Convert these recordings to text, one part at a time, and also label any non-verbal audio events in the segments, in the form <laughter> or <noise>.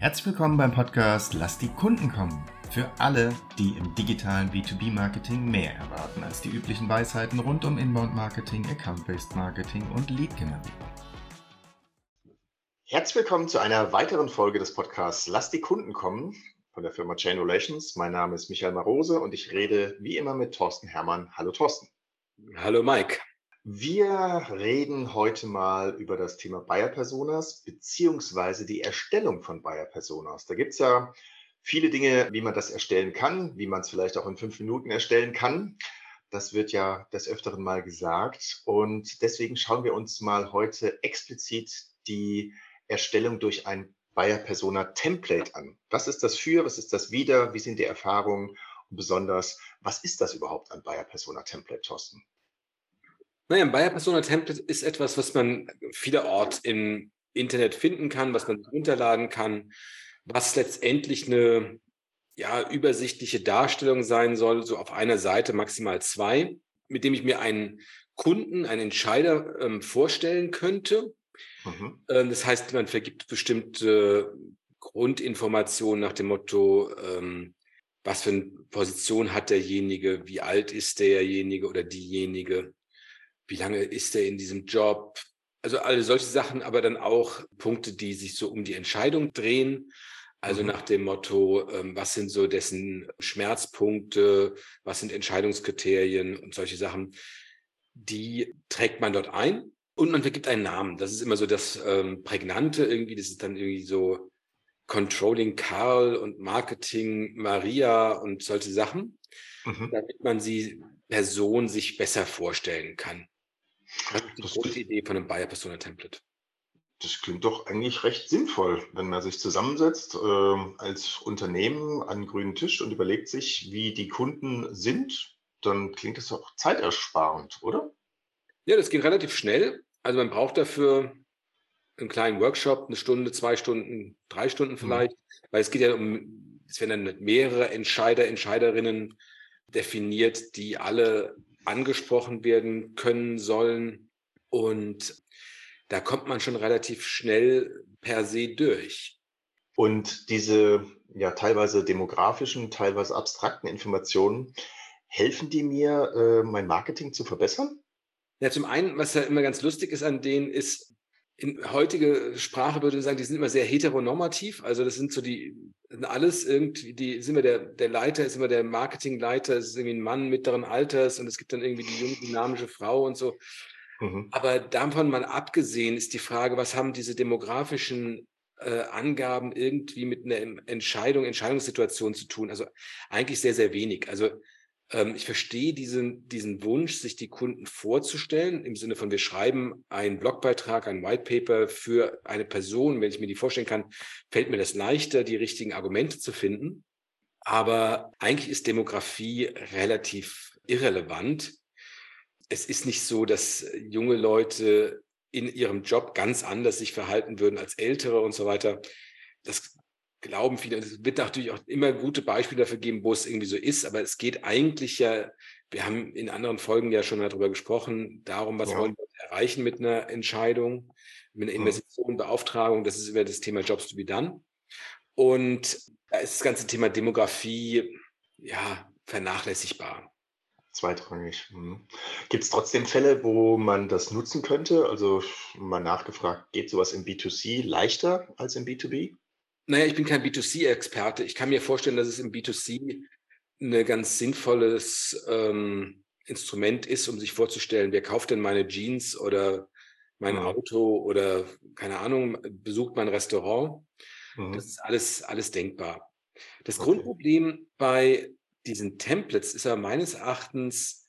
Herzlich willkommen beim Podcast Lass die Kunden kommen. Für alle, die im digitalen B2B-Marketing mehr erwarten als die üblichen Weisheiten rund um Inbound-Marketing, Account-Based Marketing und Lead-Generierung. Herzlich willkommen zu einer weiteren Folge des Podcasts Lass die Kunden kommen von der Firma Chain Relations. Mein Name ist Michael Marose und ich rede wie immer mit Thorsten Hermann. Hallo Thorsten. Hallo Mike. Wir reden heute mal über das Thema Buyer Personas beziehungsweise die Erstellung von Buyer Personas. Da gibt es ja viele Dinge, wie man das erstellen kann, wie man es vielleicht auch in fünf Minuten erstellen kann. Das wird ja des Öfteren mal gesagt. Und deswegen schauen wir uns mal heute explizit die Erstellung durch ein Buyer Persona Template an. Was ist das für? Was ist das wieder? Wie sind die Erfahrungen? Und besonders, was ist das überhaupt ein Buyer Persona Template, Thorsten? Naja, ein Buyer Persona Template ist etwas, was man vielerorts im Internet finden kann, was man runterladen kann, was letztendlich eine ja, übersichtliche Darstellung sein soll, so auf einer Seite maximal zwei, mit dem ich mir einen Kunden, einen Entscheider ähm, vorstellen könnte. Mhm. Ähm, das heißt, man vergibt bestimmte Grundinformationen nach dem Motto, ähm, was für eine Position hat derjenige, wie alt ist derjenige oder diejenige, wie lange ist er in diesem Job? Also alle solche Sachen, aber dann auch Punkte, die sich so um die Entscheidung drehen. Also mhm. nach dem Motto, ähm, was sind so dessen Schmerzpunkte, was sind Entscheidungskriterien und solche Sachen, die trägt man dort ein und man vergibt einen Namen. Das ist immer so das ähm, Prägnante irgendwie. Das ist dann irgendwie so Controlling Karl und Marketing Maria und solche Sachen, mhm. damit man sie Person sich besser vorstellen kann. Das ist die das Grundidee von einem Buyer Persona Template. Das klingt doch eigentlich recht sinnvoll, wenn man sich zusammensetzt äh, als Unternehmen an einen grünen Tisch und überlegt sich, wie die Kunden sind, dann klingt das auch zeitersparend, oder? Ja, das geht relativ schnell. Also man braucht dafür einen kleinen Workshop, eine Stunde, zwei Stunden, drei Stunden mhm. vielleicht, mhm. weil es geht ja um, es werden dann mehrere Entscheider, Entscheiderinnen definiert, die alle angesprochen werden können sollen. Und da kommt man schon relativ schnell per se durch. Und diese ja teilweise demografischen, teilweise abstrakten Informationen, helfen die mir, äh, mein Marketing zu verbessern? Ja, zum einen, was ja immer ganz lustig ist an denen, ist, in heutige Sprache würde ich sagen, die sind immer sehr heteronormativ. Also das sind so die, alles irgendwie, die ist immer der, der Leiter, ist immer der Marketingleiter, ist irgendwie ein Mann mittleren Alters und es gibt dann irgendwie die junge, dynamische Frau und so. Mhm. Aber davon mal abgesehen ist die Frage, was haben diese demografischen äh, Angaben irgendwie mit einer Entscheidung, Entscheidungssituation zu tun? Also eigentlich sehr, sehr wenig. Also ähm, ich verstehe diesen, diesen Wunsch, sich die Kunden vorzustellen, im Sinne von, wir schreiben einen Blogbeitrag, ein White Paper für eine Person. Wenn ich mir die vorstellen kann, fällt mir das leichter, die richtigen Argumente zu finden. Aber eigentlich ist Demografie relativ irrelevant. Es ist nicht so, dass junge Leute in ihrem Job ganz anders sich verhalten würden als ältere und so weiter. Das glauben viele, es wird natürlich auch immer gute Beispiele dafür geben, wo es irgendwie so ist, aber es geht eigentlich ja, wir haben in anderen Folgen ja schon darüber gesprochen, darum, was ja. wollen wir erreichen mit einer Entscheidung, mit einer Investition, Beauftragung, das ist über das Thema Jobs to be done. Und da ist das ganze Thema Demografie, ja, vernachlässigbar. Zweitrangig. Mhm. Gibt es trotzdem Fälle, wo man das nutzen könnte? Also mal nachgefragt, geht sowas im B2C leichter als im B2B? Naja, ich bin kein B2C-Experte. Ich kann mir vorstellen, dass es im B2C ein ganz sinnvolles ähm, Instrument ist, um sich vorzustellen, wer kauft denn meine Jeans oder mein mhm. Auto oder keine Ahnung, besucht mein Restaurant. Mhm. Das ist alles, alles denkbar. Das okay. Grundproblem bei diesen Templates ist aber meines Erachtens,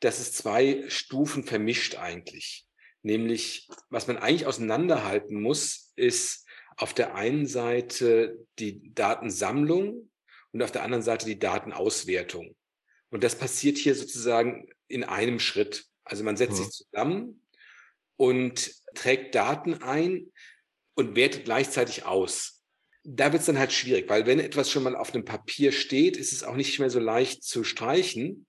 dass es zwei Stufen vermischt eigentlich. Nämlich, was man eigentlich auseinanderhalten muss, ist auf der einen Seite die Datensammlung und auf der anderen Seite die Datenauswertung. Und das passiert hier sozusagen in einem Schritt. Also man setzt mhm. sich zusammen und trägt Daten ein und wertet gleichzeitig aus. Da wird es dann halt schwierig, weil wenn etwas schon mal auf einem Papier steht, ist es auch nicht mehr so leicht zu streichen,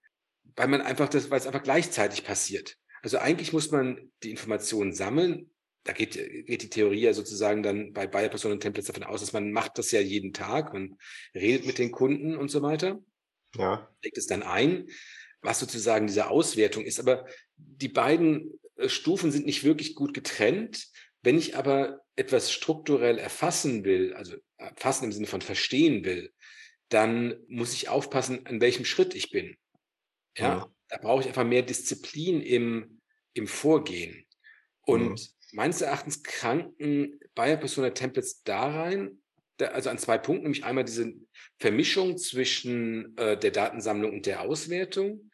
weil man einfach das, weil es einfach gleichzeitig passiert. Also eigentlich muss man die Informationen sammeln, da geht, geht die Theorie ja sozusagen dann bei Buyer Persona Templates davon aus, dass man macht das ja jeden Tag, man redet mit den Kunden und so weiter. Ja. Legt es dann ein, was sozusagen diese Auswertung ist. Aber die beiden äh, Stufen sind nicht wirklich gut getrennt. Wenn ich aber etwas strukturell erfassen will, also erfassen im Sinne von verstehen will, dann muss ich aufpassen, an welchem Schritt ich bin. Ja, ja. da brauche ich einfach mehr Disziplin im, im Vorgehen. Und mhm. Meines Erachtens kranken Bayer Persona Templates da rein, also an zwei Punkten, nämlich einmal diese Vermischung zwischen äh, der Datensammlung und der Auswertung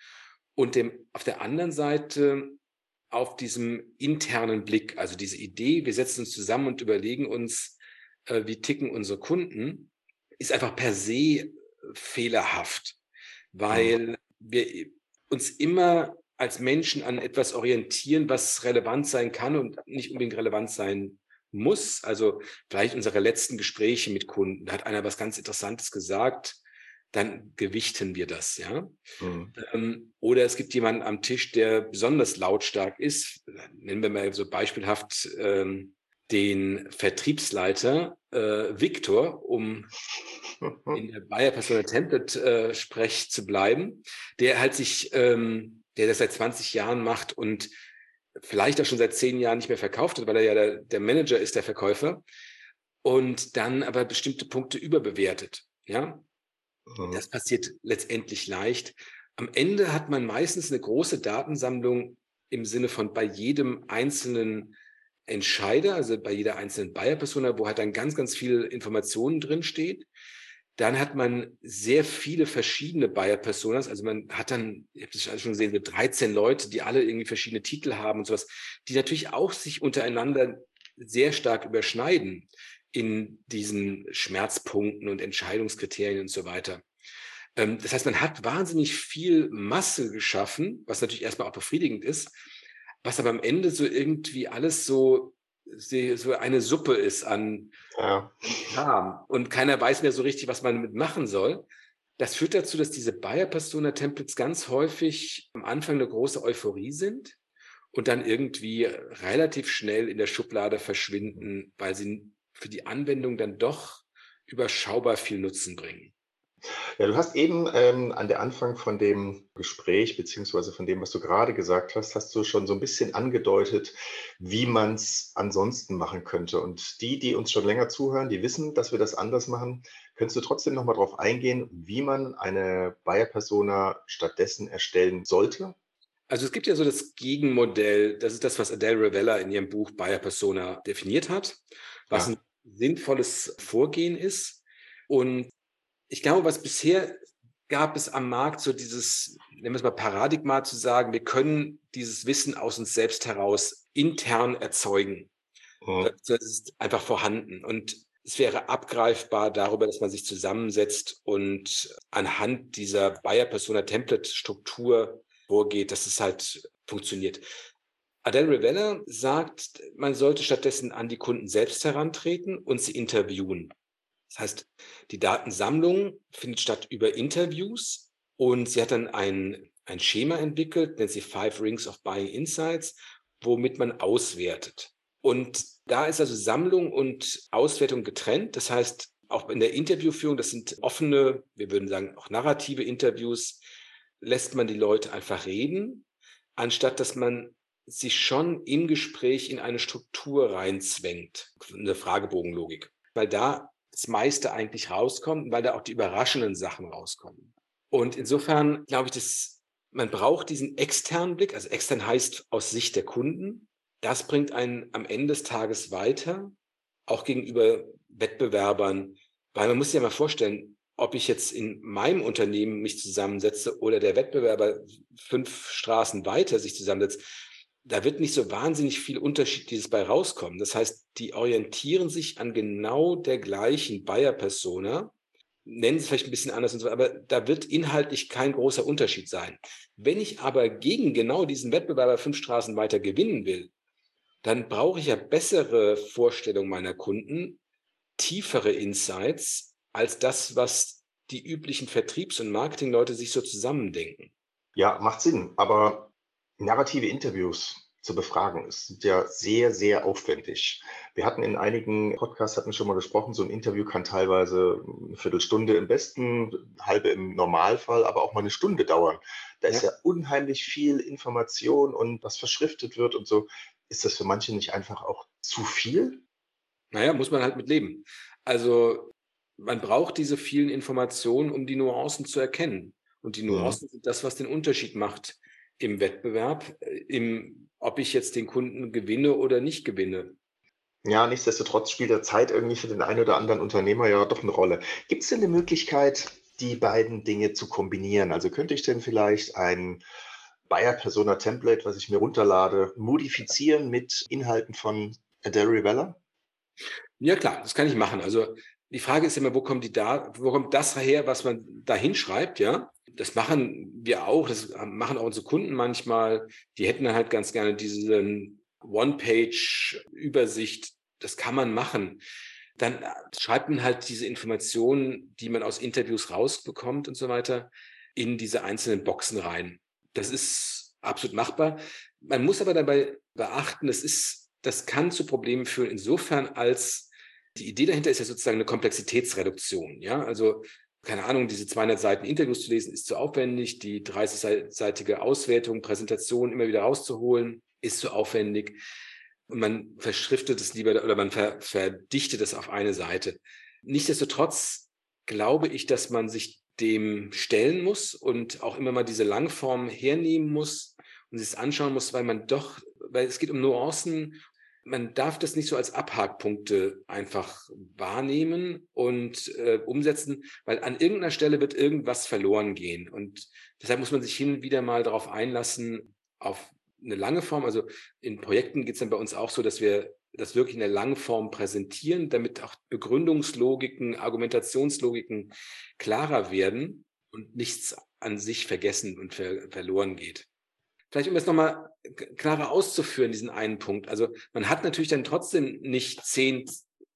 und dem auf der anderen Seite auf diesem internen Blick, also diese Idee, wir setzen uns zusammen und überlegen uns, äh, wie ticken unsere Kunden, ist einfach per se fehlerhaft, weil mhm. wir uns immer als Menschen an etwas orientieren, was relevant sein kann und nicht unbedingt relevant sein muss. Also vielleicht unsere letzten Gespräche mit Kunden, da hat einer was ganz Interessantes gesagt, dann gewichten wir das, ja. Mhm. Ähm, oder es gibt jemanden am Tisch, der besonders lautstark ist. Nennen wir mal so beispielhaft ähm, den Vertriebsleiter äh, Victor, um <laughs> in der Bayer Personal Template äh, Sprech zu bleiben, der halt sich, ähm, der das seit 20 Jahren macht und vielleicht auch schon seit zehn Jahren nicht mehr verkauft hat, weil er ja der, der Manager ist, der Verkäufer, und dann aber bestimmte Punkte überbewertet. Ja, mhm. das passiert letztendlich leicht. Am Ende hat man meistens eine große Datensammlung im Sinne von bei jedem einzelnen Entscheider, also bei jeder einzelnen Buyer-Persona, wo halt dann ganz, ganz viel Informationen drin steht. Dann hat man sehr viele verschiedene Buyer-Personas. Also man hat dann, ich habe das schon gesehen, so 13 Leute, die alle irgendwie verschiedene Titel haben und sowas, die natürlich auch sich untereinander sehr stark überschneiden in diesen Schmerzpunkten und Entscheidungskriterien und so weiter. Ähm, das heißt, man hat wahnsinnig viel Masse geschaffen, was natürlich erstmal auch befriedigend ist, was aber am Ende so irgendwie alles so so eine Suppe ist an ja. Und keiner weiß mehr so richtig, was man damit machen soll. Das führt dazu, dass diese Bayer-Persona-Templates ganz häufig am Anfang eine große Euphorie sind und dann irgendwie relativ schnell in der Schublade verschwinden, weil sie für die Anwendung dann doch überschaubar viel Nutzen bringen. Ja, du hast eben ähm, an der Anfang von dem Gespräch, beziehungsweise von dem, was du gerade gesagt hast, hast du schon so ein bisschen angedeutet, wie man es ansonsten machen könnte. Und die, die uns schon länger zuhören, die wissen, dass wir das anders machen. Könntest du trotzdem nochmal darauf eingehen, wie man eine Buyer-Persona stattdessen erstellen sollte? Also es gibt ja so das Gegenmodell, das ist das, was Adele Revella in ihrem Buch Buyer Persona definiert hat, was ja. ein sinnvolles Vorgehen ist. Und ich glaube, was bisher gab es am Markt so dieses, nennen wir es mal Paradigma zu sagen, wir können dieses Wissen aus uns selbst heraus intern erzeugen. Mhm. Das ist einfach vorhanden. Und es wäre abgreifbar darüber, dass man sich zusammensetzt und anhand dieser Buyer-Persona-Template-Struktur vorgeht, dass es halt funktioniert. Adele Rivella sagt, man sollte stattdessen an die Kunden selbst herantreten und sie interviewen. Das heißt, die Datensammlung findet statt über Interviews und sie hat dann ein, ein Schema entwickelt, nennt sie Five Rings of Buying Insights, womit man auswertet. Und da ist also Sammlung und Auswertung getrennt. Das heißt, auch in der Interviewführung, das sind offene, wir würden sagen auch narrative Interviews, lässt man die Leute einfach reden, anstatt dass man sich schon im Gespräch in eine Struktur reinzwängt, eine Fragebogenlogik. Weil da das meiste eigentlich rauskommt, weil da auch die überraschenden Sachen rauskommen. Und insofern glaube ich, dass man braucht diesen externen Blick, also extern heißt aus Sicht der Kunden. Das bringt einen am Ende des Tages weiter, auch gegenüber Wettbewerbern, weil man muss sich ja mal vorstellen, ob ich jetzt in meinem Unternehmen mich zusammensetze oder der Wettbewerber fünf Straßen weiter sich zusammensetzt, da wird nicht so wahnsinnig viel Unterschied dieses bei rauskommen. Das heißt, die orientieren sich an genau der gleichen Buyer-Persona, nennen sie vielleicht ein bisschen anders und so, aber da wird inhaltlich kein großer Unterschied sein. Wenn ich aber gegen genau diesen Wettbewerber fünf Straßen weiter gewinnen will, dann brauche ich ja bessere Vorstellungen meiner Kunden, tiefere Insights als das, was die üblichen Vertriebs- und Marketingleute sich so zusammendenken. Ja, macht Sinn. Aber narrative Interviews, zur Befragung ist, sind ja sehr, sehr aufwendig. Wir hatten in einigen Podcasts hatten schon mal gesprochen, so ein Interview kann teilweise eine Viertelstunde im besten, halbe im Normalfall, aber auch mal eine Stunde dauern. Da ja. ist ja unheimlich viel Information und was verschriftet wird und so. Ist das für manche nicht einfach auch zu viel? Naja, muss man halt mit leben. Also man braucht diese vielen Informationen, um die Nuancen zu erkennen. Und die Nuancen ja. sind das, was den Unterschied macht im Wettbewerb, äh, im, ob ich jetzt den Kunden gewinne oder nicht gewinne. Ja, nichtsdestotrotz spielt der Zeit irgendwie für den einen oder anderen Unternehmer ja doch eine Rolle. Gibt es denn eine Möglichkeit, die beiden Dinge zu kombinieren? Also könnte ich denn vielleicht ein Buyer Persona Template, was ich mir runterlade, modifizieren mit Inhalten von Adele Weller? Ja, klar, das kann ich machen. Also die Frage ist immer, wo kommt die da, wo kommt das her, was man da hinschreibt, ja? Das machen wir auch, das machen auch unsere Kunden manchmal. Die hätten dann halt ganz gerne diesen One-Page-Übersicht. Das kann man machen. Dann schreibt man halt diese Informationen, die man aus Interviews rausbekommt und so weiter, in diese einzelnen Boxen rein. Das ist absolut machbar. Man muss aber dabei beachten, das ist, das kann zu Problemen führen, insofern als die Idee dahinter ist ja sozusagen eine Komplexitätsreduktion. Ja, also keine Ahnung, diese 200 Seiten Interviews zu lesen, ist zu aufwendig. Die 30-seitige Auswertung, Präsentation immer wieder rauszuholen, ist zu aufwendig. Und man verschriftet es lieber oder man ver verdichtet es auf eine Seite. Nichtsdestotrotz glaube ich, dass man sich dem stellen muss und auch immer mal diese Langform hernehmen muss und sich es anschauen muss, weil man doch, weil es geht um Nuancen man darf das nicht so als Abhakpunkte einfach wahrnehmen und äh, umsetzen, weil an irgendeiner Stelle wird irgendwas verloren gehen. Und deshalb muss man sich hin und wieder mal darauf einlassen, auf eine lange Form. Also in Projekten geht es dann bei uns auch so, dass wir das wirklich in der langen Form präsentieren, damit auch Begründungslogiken, Argumentationslogiken klarer werden und nichts an sich vergessen und ver verloren geht. Vielleicht um es nochmal klarer auszuführen, diesen einen Punkt. Also man hat natürlich dann trotzdem nicht zehn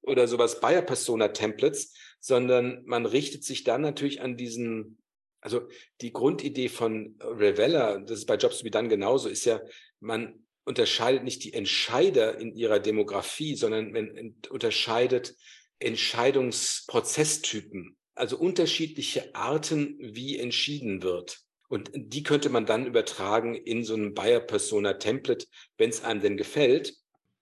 oder sowas Buyer-Persona-Templates, sondern man richtet sich dann natürlich an diesen, also die Grundidee von Revella, das ist bei Jobs to be done genauso, ist ja, man unterscheidet nicht die Entscheider in ihrer Demografie, sondern man unterscheidet Entscheidungsprozesstypen, also unterschiedliche Arten, wie entschieden wird. Und die könnte man dann übertragen in so einem Buyer-Persona-Template, wenn es einem denn gefällt.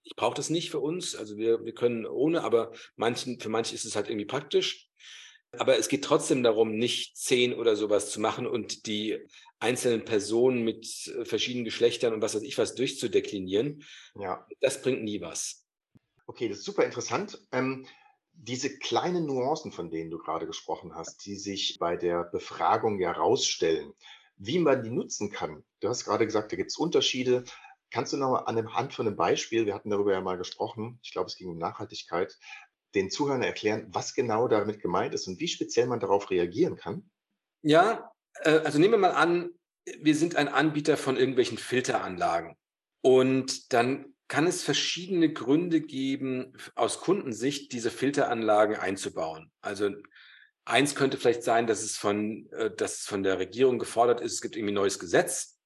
Ich brauche das nicht für uns, also wir, wir können ohne, aber manchen, für manche ist es halt irgendwie praktisch. Aber es geht trotzdem darum, nicht zehn oder sowas zu machen und die einzelnen Personen mit äh, verschiedenen Geschlechtern und was weiß ich was durchzudeklinieren. Ja. Das bringt nie was. Okay, das ist super interessant. Ähm, diese kleinen Nuancen, von denen du gerade gesprochen hast, die sich bei der Befragung ja rausstellen, wie man die nutzen kann. Du hast gerade gesagt, da gibt es Unterschiede. Kannst du noch mal an der Hand von einem Beispiel, wir hatten darüber ja mal gesprochen, ich glaube, es ging um Nachhaltigkeit, den Zuhörern erklären, was genau damit gemeint ist und wie speziell man darauf reagieren kann? Ja, äh, also nehmen wir mal an, wir sind ein Anbieter von irgendwelchen Filteranlagen. Und dann kann es verschiedene Gründe geben, aus Kundensicht diese Filteranlagen einzubauen. Also Eins könnte vielleicht sein, dass es von, äh, dass es von der Regierung gefordert ist, es gibt irgendwie ein neues Gesetz.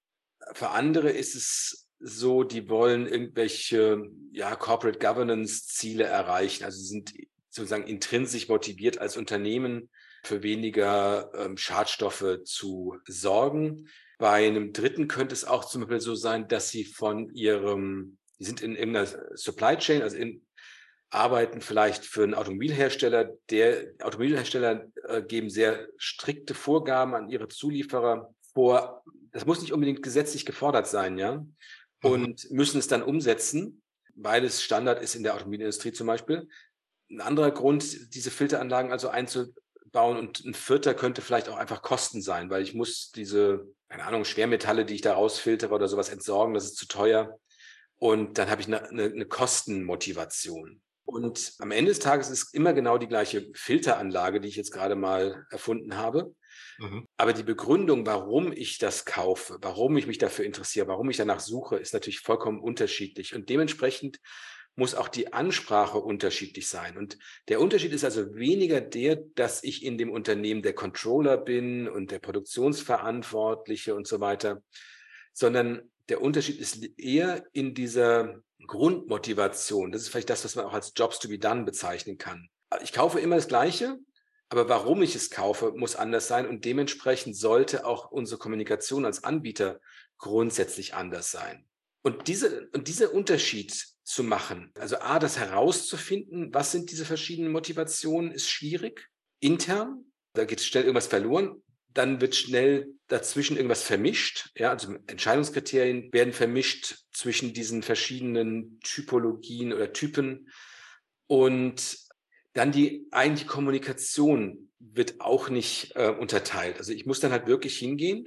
Für andere ist es so, die wollen irgendwelche ja, Corporate Governance Ziele erreichen. Also sie sind sozusagen intrinsisch motiviert als Unternehmen für weniger ähm, Schadstoffe zu sorgen. Bei einem dritten könnte es auch zum Beispiel so sein, dass sie von ihrem, die sind in irgendeiner Supply Chain, also in, arbeiten vielleicht für einen Automobilhersteller. Der Automobilhersteller äh, geben sehr strikte Vorgaben an ihre Zulieferer vor. Das muss nicht unbedingt gesetzlich gefordert sein, ja, mhm. und müssen es dann umsetzen, weil es Standard ist in der Automobilindustrie zum Beispiel. Ein anderer Grund, diese Filteranlagen also einzubauen und ein vierter könnte vielleicht auch einfach Kosten sein, weil ich muss diese, keine Ahnung, Schwermetalle, die ich da rausfiltere oder sowas entsorgen, das ist zu teuer. Und dann habe ich eine, eine, eine Kostenmotivation. Und am Ende des Tages ist immer genau die gleiche Filteranlage, die ich jetzt gerade mal erfunden habe. Mhm. Aber die Begründung, warum ich das kaufe, warum ich mich dafür interessiere, warum ich danach suche, ist natürlich vollkommen unterschiedlich. Und dementsprechend muss auch die Ansprache unterschiedlich sein. Und der Unterschied ist also weniger der, dass ich in dem Unternehmen der Controller bin und der Produktionsverantwortliche und so weiter, sondern der Unterschied ist eher in dieser Grundmotivation. Das ist vielleicht das, was man auch als Jobs to be done bezeichnen kann. Ich kaufe immer das Gleiche, aber warum ich es kaufe, muss anders sein und dementsprechend sollte auch unsere Kommunikation als Anbieter grundsätzlich anders sein. Und, diese, und dieser Unterschied zu machen, also A, das herauszufinden, was sind diese verschiedenen Motivationen, ist schwierig. Intern, da geht schnell irgendwas verloren. Dann wird schnell dazwischen irgendwas vermischt. Ja, also Entscheidungskriterien werden vermischt zwischen diesen verschiedenen Typologien oder Typen. Und dann die eigentliche Kommunikation wird auch nicht äh, unterteilt. Also ich muss dann halt wirklich hingehen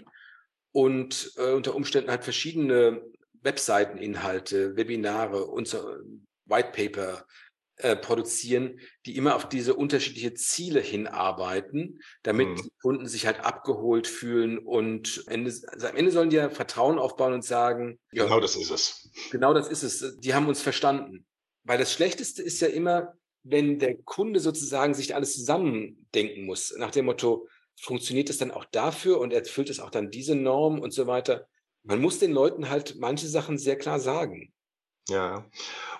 und äh, unter Umständen halt verschiedene Webseiteninhalte, Webinare und so, White Paper äh, produzieren, die immer auf diese unterschiedlichen Ziele hinarbeiten, damit mhm. die Kunden sich halt abgeholt fühlen und Ende, also am Ende sollen die ja Vertrauen aufbauen und sagen, genau ja, das ist es. Genau das ist es. Die haben uns verstanden. Weil das Schlechteste ist ja immer, wenn der Kunde sozusagen sich alles zusammendenken muss, nach dem Motto, funktioniert es dann auch dafür und erfüllt es auch dann diese Norm und so weiter. Man muss den Leuten halt manche Sachen sehr klar sagen. Ja,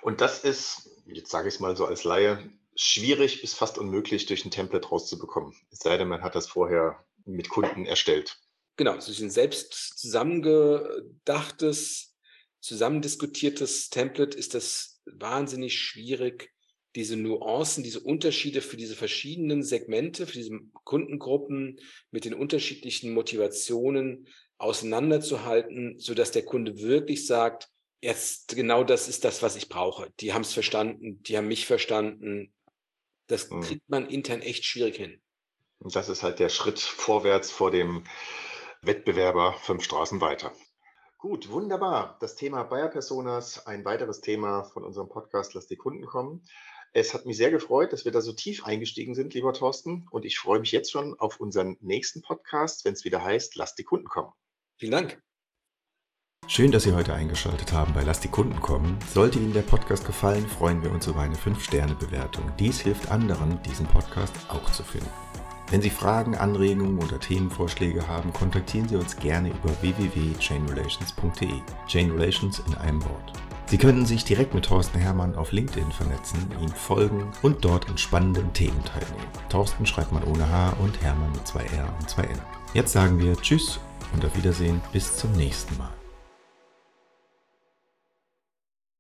und das ist, jetzt sage ich es mal so als Laie, schwierig bis fast unmöglich durch ein Template rauszubekommen. Es sei denn, man hat das vorher mit Kunden erstellt. Genau, es ist ein selbst zusammengedachtes, zusammendiskutiertes Template ist das wahnsinnig schwierig diese Nuancen, diese Unterschiede für diese verschiedenen Segmente, für diese Kundengruppen mit den unterschiedlichen Motivationen auseinanderzuhalten, sodass der Kunde wirklich sagt, jetzt genau das ist das, was ich brauche. Die haben es verstanden, die haben mich verstanden. Das mhm. kriegt man intern echt schwierig hin. Und das ist halt der Schritt vorwärts vor dem Wettbewerber fünf Straßen weiter. Gut, wunderbar. Das Thema Buyer Personas, ein weiteres Thema von unserem Podcast Lass die Kunden kommen. Es hat mich sehr gefreut, dass wir da so tief eingestiegen sind, lieber Thorsten. Und ich freue mich jetzt schon auf unseren nächsten Podcast, wenn es wieder heißt, lass die Kunden kommen. Vielen Dank. Schön, dass Sie heute eingeschaltet haben bei Lass die Kunden kommen. Sollte Ihnen der Podcast gefallen, freuen wir uns über eine 5-Sterne-Bewertung. Dies hilft anderen, diesen Podcast auch zu finden. Wenn Sie Fragen, Anregungen oder Themenvorschläge haben, kontaktieren Sie uns gerne über www.chainrelations.de. Chain Relations in einem Wort. Sie können sich direkt mit Thorsten Hermann auf LinkedIn vernetzen, ihm folgen und dort an spannenden Themen teilnehmen. Thorsten schreibt man ohne H und Hermann mit zwei R und zwei N. Jetzt sagen wir Tschüss und auf Wiedersehen bis zum nächsten Mal.